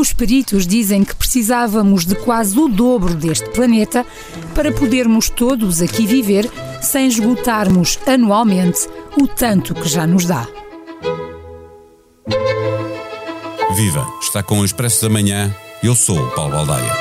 Os peritos dizem que precisávamos de quase o dobro deste planeta para podermos todos aqui viver sem esgotarmos anualmente o tanto que já nos dá. Viva! Está com o Expresso da Manhã. Eu sou o Paulo Baldaia.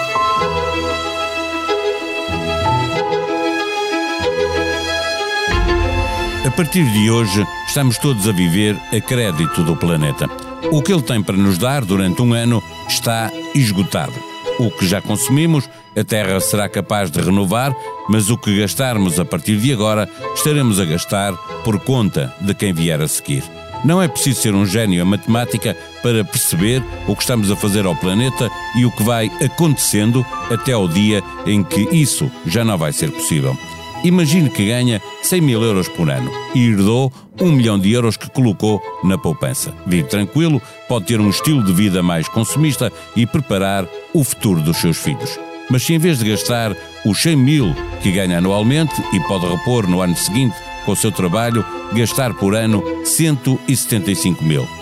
A partir de hoje, estamos todos a viver a crédito do planeta. O que ele tem para nos dar durante um ano está esgotado. O que já consumimos, a Terra será capaz de renovar, mas o que gastarmos a partir de agora, estaremos a gastar por conta de quem vier a seguir. Não é preciso ser um gênio a matemática para perceber o que estamos a fazer ao planeta e o que vai acontecendo até ao dia em que isso já não vai ser possível. Imagine que ganha 100 mil euros por ano e herdou um milhão de euros que colocou na poupança. Vive tranquilo, pode ter um estilo de vida mais consumista e preparar o futuro dos seus filhos. Mas se em vez de gastar os 100 mil que ganha anualmente e pode repor no ano seguinte com o seu trabalho, gastar por ano 175 mil.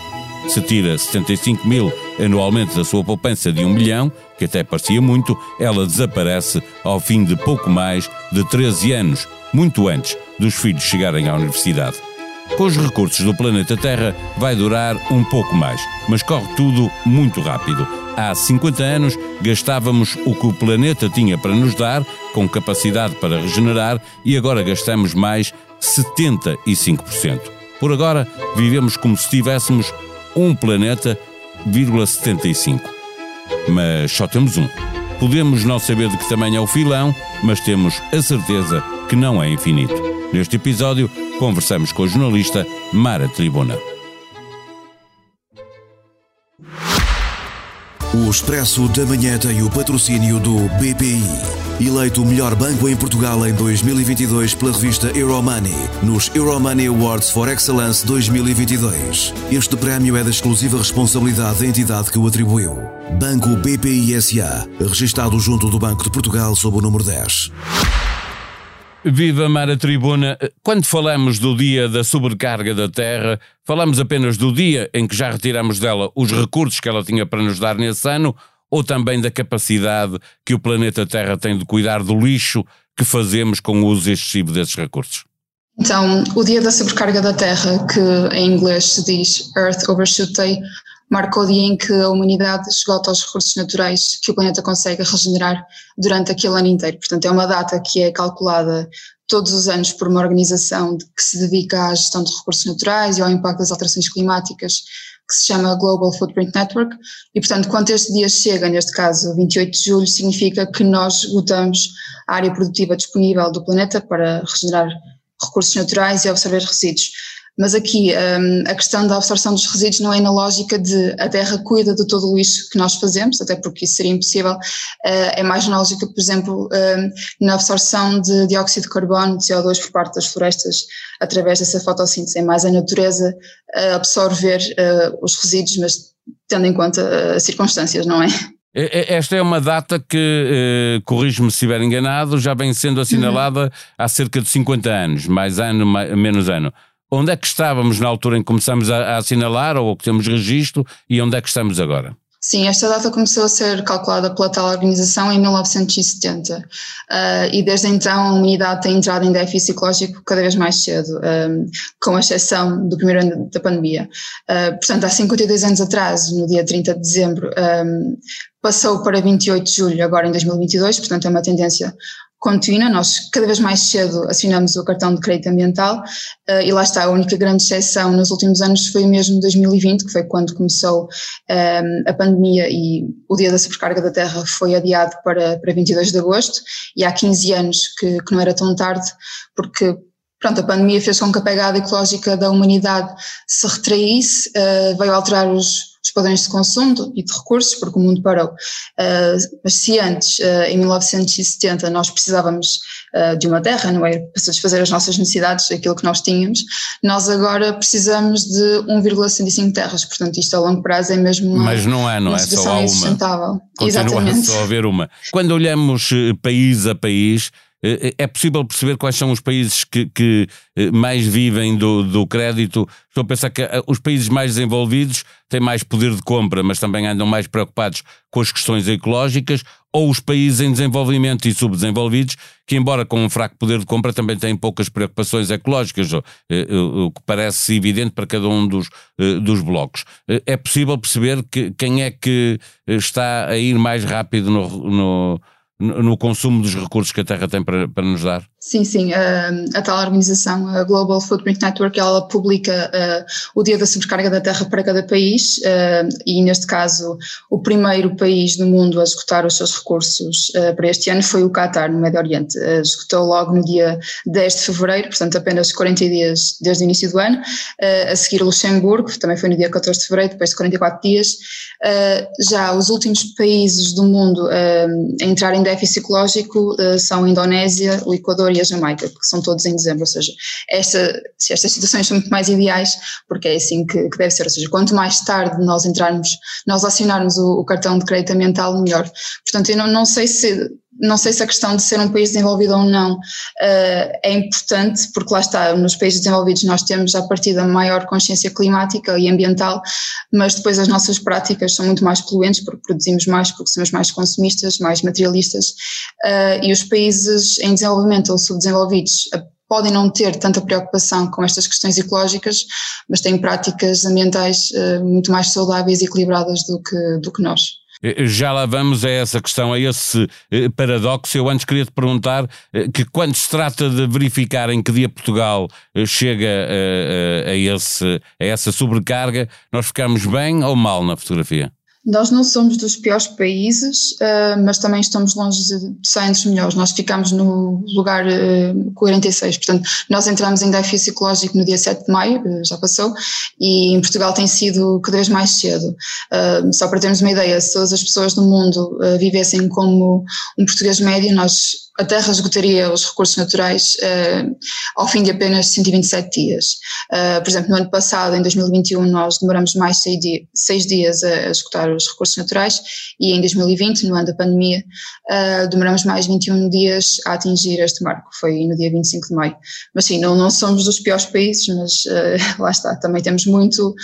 Se tira 75 mil anualmente da sua poupança de um milhão, que até parecia muito, ela desaparece ao fim de pouco mais de 13 anos, muito antes dos filhos chegarem à universidade. Com os recursos do planeta Terra vai durar um pouco mais, mas corre tudo muito rápido. Há 50 anos gastávamos o que o planeta tinha para nos dar, com capacidade para regenerar, e agora gastamos mais 75%. Por agora, vivemos como se tivéssemos um planeta, 75. Mas só temos um. Podemos não saber de que tamanho é o filão, mas temos a certeza que não é infinito. Neste episódio, conversamos com a jornalista Mara Tribuna. O Expresso da Manhã tem o patrocínio do BPI. Eleito o melhor banco em Portugal em 2022 pela revista Euromoney, nos Euromoney Awards for Excellence 2022. Este prémio é da exclusiva responsabilidade da entidade que o atribuiu. Banco BPI SA, registado junto do Banco de Portugal sob o número 10. Viva Mara Tribuna! Quando falamos do dia da sobrecarga da Terra, falamos apenas do dia em que já retiramos dela os recursos que ela tinha para nos dar nesse ano ou também da capacidade que o planeta Terra tem de cuidar do lixo que fazemos com o uso excessivo desses recursos? Então, o dia da sobrecarga da Terra, que em inglês se diz Earth Overshoot Day, marca o dia em que a humanidade esgota os recursos naturais que o planeta consegue regenerar durante aquele ano inteiro. Portanto, é uma data que é calculada todos os anos por uma organização que se dedica à gestão de recursos naturais e ao impacto das alterações climáticas, que se chama Global Footprint Network, e portanto, quando este dia chega, neste caso 28 de julho, significa que nós esgotamos a área produtiva disponível do planeta para regenerar recursos naturais e absorver resíduos. Mas aqui um, a questão da absorção dos resíduos não é na lógica de a Terra cuida de todo o lixo que nós fazemos, até porque isso seria impossível, uh, é mais na lógica, por exemplo, um, na absorção de dióxido de carbono, de CO2 por parte das florestas através dessa fotossíntese. É mais a natureza a absorver uh, os resíduos, mas tendo em conta as circunstâncias, não é? Esta é uma data que, eh, corrijo-me se estiver enganado, já vem sendo assinalada uhum. há cerca de 50 anos, mais ano, mais, menos ano. Onde é que estávamos na altura em que começamos a, a assinalar ou que temos registro e onde é que estamos agora? Sim, esta data começou a ser calculada pela tal organização em 1970 uh, e desde então a humanidade tem entrado em déficit ecológico cada vez mais cedo, um, com exceção do primeiro ano da pandemia. Uh, portanto, há 52 anos atrás, no dia 30 de dezembro, um, passou para 28 de julho, agora em 2022, portanto é uma tendência contínua, nós cada vez mais cedo assinamos o cartão de crédito ambiental uh, e lá está, a única grande exceção nos últimos anos foi mesmo 2020, que foi quando começou um, ehm, a pandemia e o dia da sobrecarga da Terra foi adiado para, para 22 de agosto. E há 15 anos que, que não era tão tarde, porque pronto, a pandemia fez com que a pegada ecológica da humanidade se retraísse, uh, veio alterar os os padrões de consumo e de recursos, porque o mundo parou. Uh, mas se antes, uh, em 1970, nós precisávamos uh, de uma terra, não é? Para satisfazer as nossas necessidades, aquilo que nós tínhamos, nós agora precisamos de 1,65 terras, portanto isto a longo prazo é mesmo uma Mas não é, não é só há uma. Continua Exatamente. só a haver uma. Quando olhamos país a país, é possível perceber quais são os países que, que mais vivem do, do crédito? Estou a pensar que os países mais desenvolvidos têm mais poder de compra, mas também andam mais preocupados com as questões ecológicas, ou os países em desenvolvimento e subdesenvolvidos, que, embora com um fraco poder de compra, também têm poucas preocupações ecológicas, o que parece evidente para cada um dos, dos blocos. É possível perceber que quem é que está a ir mais rápido no, no no consumo dos recursos que a Terra tem para, para nos dar? Sim, sim. A, a, tal organização, a Global Footprint Network, ela publica uh, o dia da sobrecarga da Terra para cada país uh, e, neste caso, o primeiro país do mundo a executar os seus recursos uh, para este ano foi o Qatar, no Médio Oriente. executou logo no dia 10 de fevereiro, portanto, apenas 40 dias desde o início do ano. a seguir, Luxemburgo, também foi no dia 14 de fevereiro, depois de 44 dias. já os últimos países do mundo a entrar em déficit ecológico são a Indonésia, o Equador E a Jamaica, porque são todos em dezembro, ou seja, esta, estas situações são muito mais ideais, porque é assim que, que, deve ser, ou seja, quanto mais tarde nós entrarmos, nós acionarmos o, o cartão de crédito ambiental, melhor. Portanto, eu não, não sei se não sei se a questão de ser um país desenvolvido ou não uh, é importante, porque lá está, nos países desenvolvidos nós temos a partir da maior consciência climática e ambiental, mas depois as nossas práticas são muito mais poluentes, porque produzimos mais, porque somos mais consumistas, mais materialistas, uh, e os países em desenvolvimento ou subdesenvolvidos uh, podem não ter tanta preocupação com estas questões ecológicas, mas têm práticas ambientais muito mais saudáveis e equilibradas do que, do que nós. Eh, já lá vamos a essa questão, a esse eh, paradoxo. Eu antes queria te perguntar eh, que quando se trata de verificar em que dia Portugal chega a, a, a, esse, a essa sobrecarga, nós ficamos bem ou mal na fotografia? Nós não somos dos piores países, uh, mas também estamos longe de ser entre os melhores. Nós ficamos no lugar uh, 46, portanto, nós entramos em déficit ecológico no dia 7 de maio, uh, já passou, e em Portugal tem sido cada vez mais cedo. só para termos uma ideia, se todas as pessoas do mundo vivessem como um português médio, nós a Terra esgotaria os recursos naturais uh, ao fim de apenas 127 dias. Uh, por exemplo, no ano passado, em 2021, nós demoramos mais seis, seis dias a, a, esgotar os recursos naturais e em 2020, no ano da pandemia, uh, demoramos mais 21 dias a atingir este marco, foi no dia 25 de maio. Mas sim, não, não somos dos piores países, mas lá está, também temos muito,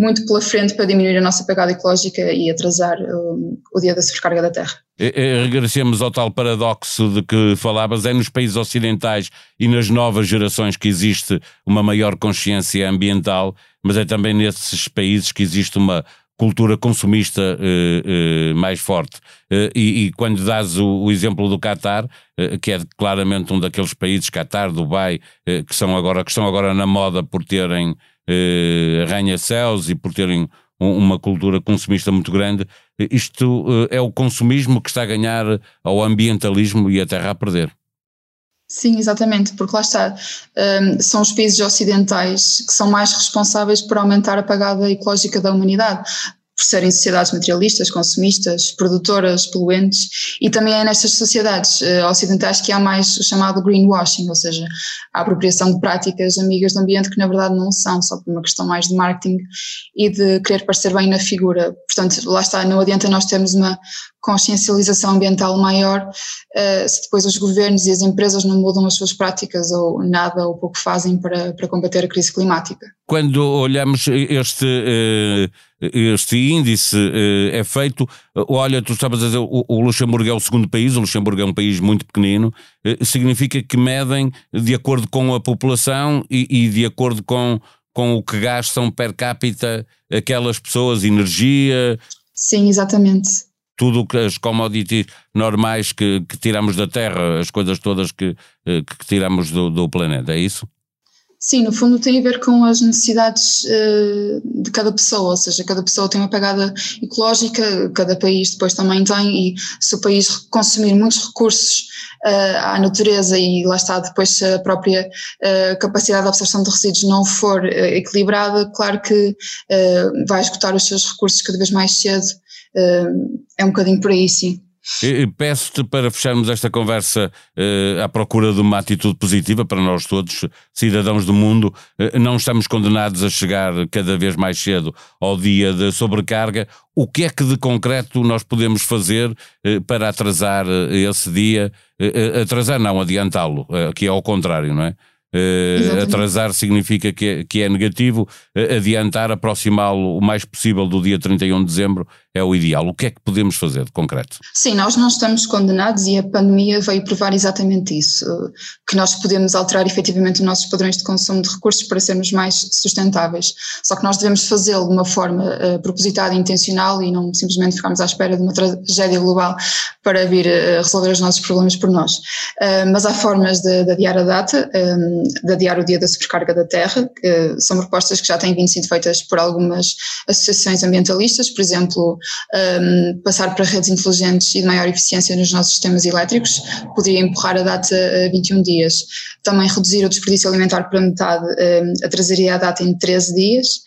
muito pela frente para diminuir a nossa pegada ecológica e atrasar um, o dia da sobrecarga da Terra. Regressemos ao tal paradoxo de que falavas, é nos países ocidentais e nas novas gerações que existe uma maior consciência ambiental, mas é também nesses países que existe uma cultura consumista eh, eh, mais forte. Eh, e, e, quando dás o, o exemplo do Qatar, eh, que é claramente um daqueles países, Qatar, Dubai, eh, que, são agora, que estão agora na moda por terem eh, arranha-céus e por terem uma cultura consumista muito grande. Isto eh, é o consumismo que está a ganhar ao ambientalismo e a terra a perder. Sim, exatamente, porque lá está, um, são os países ocidentais que são mais responsáveis por aumentar a pagada ecológica da humanidade por serem sociedades materialistas, consumistas, produtoras, poluentes, e também é nestas sociedades uh, ocidentais que há mais o chamado greenwashing, ou seja, a apropriação de práticas amigas do ambiente que na verdade não são, só por uma questão mais de marketing e de querer parecer bem na figura. Portanto, lá está, não adianta nós termos uma consciencialização ambiental maior uh, se depois os governos e as empresas não mudam as suas práticas ou nada ou pouco fazem para, para combater a crise climática. Quando olhamos este, uh, este índice uh, é feito, olha, tu estavas a dizer, o, o, Luxemburgo é o segundo país, o Luxemburgo é um país muito pequenino, significa que medem de acordo com a população e, e de acordo com, com o que gastam per capita aquelas pessoas, energia. Sim, exatamente tudo as commodities normais que, que, tiramos da Terra, as coisas todas que, eh, que tiramos do, do, planeta, é isso? Sim, no fundo tem a ver com as necessidades uh, de cada pessoa, ou seja, cada pessoa tem uma pegada ecológica, cada país depois também tem, e se o país consumir muitos recursos uh, à natureza e lá está depois a própria uh, capacidade de absorção de resíduos não for equilibrada, claro que vai esgotar os seus recursos cada vez mais cedo é um bocadinho por aí, sim. Peço-te para fecharmos esta conversa uh, à procura de uma atitude positiva para nós todos, cidadãos do mundo. Uh, não estamos condenados a chegar cada vez mais cedo ao dia da sobrecarga. O que é que de concreto nós podemos fazer uh, para atrasar esse dia? atrasar, não, adiantá-lo, que é ao contrário, não é? Uh, atrasar significa que é, que é negativo, uh, adiantar, aproximá-lo o mais possível do dia 31 de dezembro é o ideal. O que é que podemos fazer de concreto? Sim, nós não estamos condenados e a pandemia veio provar exatamente isso, que nós podemos alterar efetivamente os nossos padrões de consumo de recursos para sermos mais sustentáveis. Só que nós devemos fazê-lo de uma forma uh, propositada e intencional e não simplesmente ficarmos à espera de uma tragédia global para vir resolver os nossos problemas por nós. Uh, mas há formas de, de adiar a data, um, de adiar o dia da sobrecarga da terra, que são propostas que já têm vindo sendo feitas por algumas associações ambientalistas, por exemplo, um, passar para redes inteligentes e de maior eficiência nos nossos sistemas elétricos, poderia empurrar a data a 21 dias. Também reduzir o desperdício alimentar para metade, atrasaria a data em 13 dias.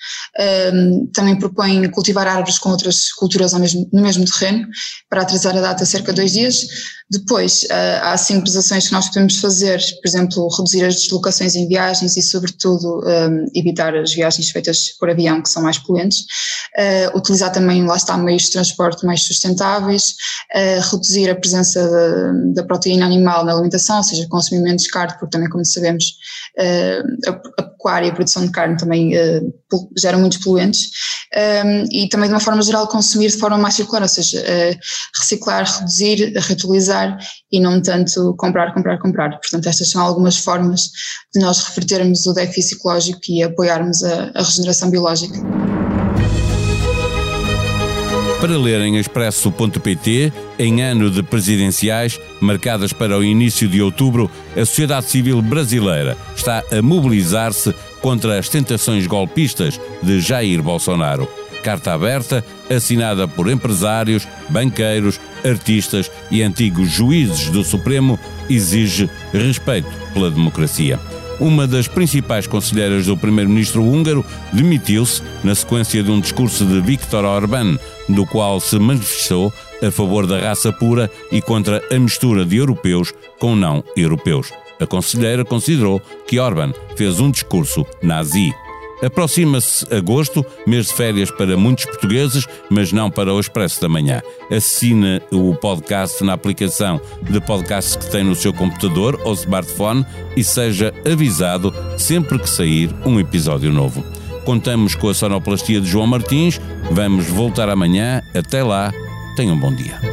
Também propõe cultivar árvores com outras culturas mesmo, no mesmo terreno, para atrasar a data cerca de dois dias. Depois, uh, há simples ações que nós podemos fazer, por exemplo, reduzir as deslocações em viagens e, sobretudo, um, evitar as viagens feitas por avião, que são mais poluentes. Uh, utilizar também, lá está, meios de transporte mais sustentáveis, uh, reduzir a presença da, da, proteína animal na alimentação, ou seja, consumir menos carne, porque também, como sabemos, a, a pecuária e a produção de carne também geram muitos poluentes. Um, e também, de uma forma geral, consumir de forma mais circular, ou seja, reciclar, reduzir, reutilizar e não tanto comprar, comprar, comprar. Portanto, estas são algumas formas de nós revertermos o déficit ecológico e apoiarmos a, a regeneração biológica. Para ler em expresso.pt, em ano de presidenciais, marcadas para o início de outubro, a sociedade civil brasileira está a mobilizar-se contra as tentações golpistas de Jair Bolsonaro. Carta aberta assinada por empresários, banqueiros, artistas e antigos juízes do Supremo, exige respeito pela democracia. Uma das principais conselheiras do primeiro-ministro húngaro demitiu-se na sequência de um discurso de Viktor Orbán, do qual se manifestou a favor da raça pura e contra a mistura de europeus com não europeus. A conselheira considerou que Orbán fez um discurso nazi. Aproxima-se agosto, mês de férias para muitos portugueses, mas não para o Expresso da Manhã. Assine o podcast na aplicação de podcast que tem no seu computador ou smartphone e seja avisado sempre que sair um episódio novo. Contamos com a sonoplastia de João Martins. Vamos voltar amanhã. Até lá, tenham um bom dia.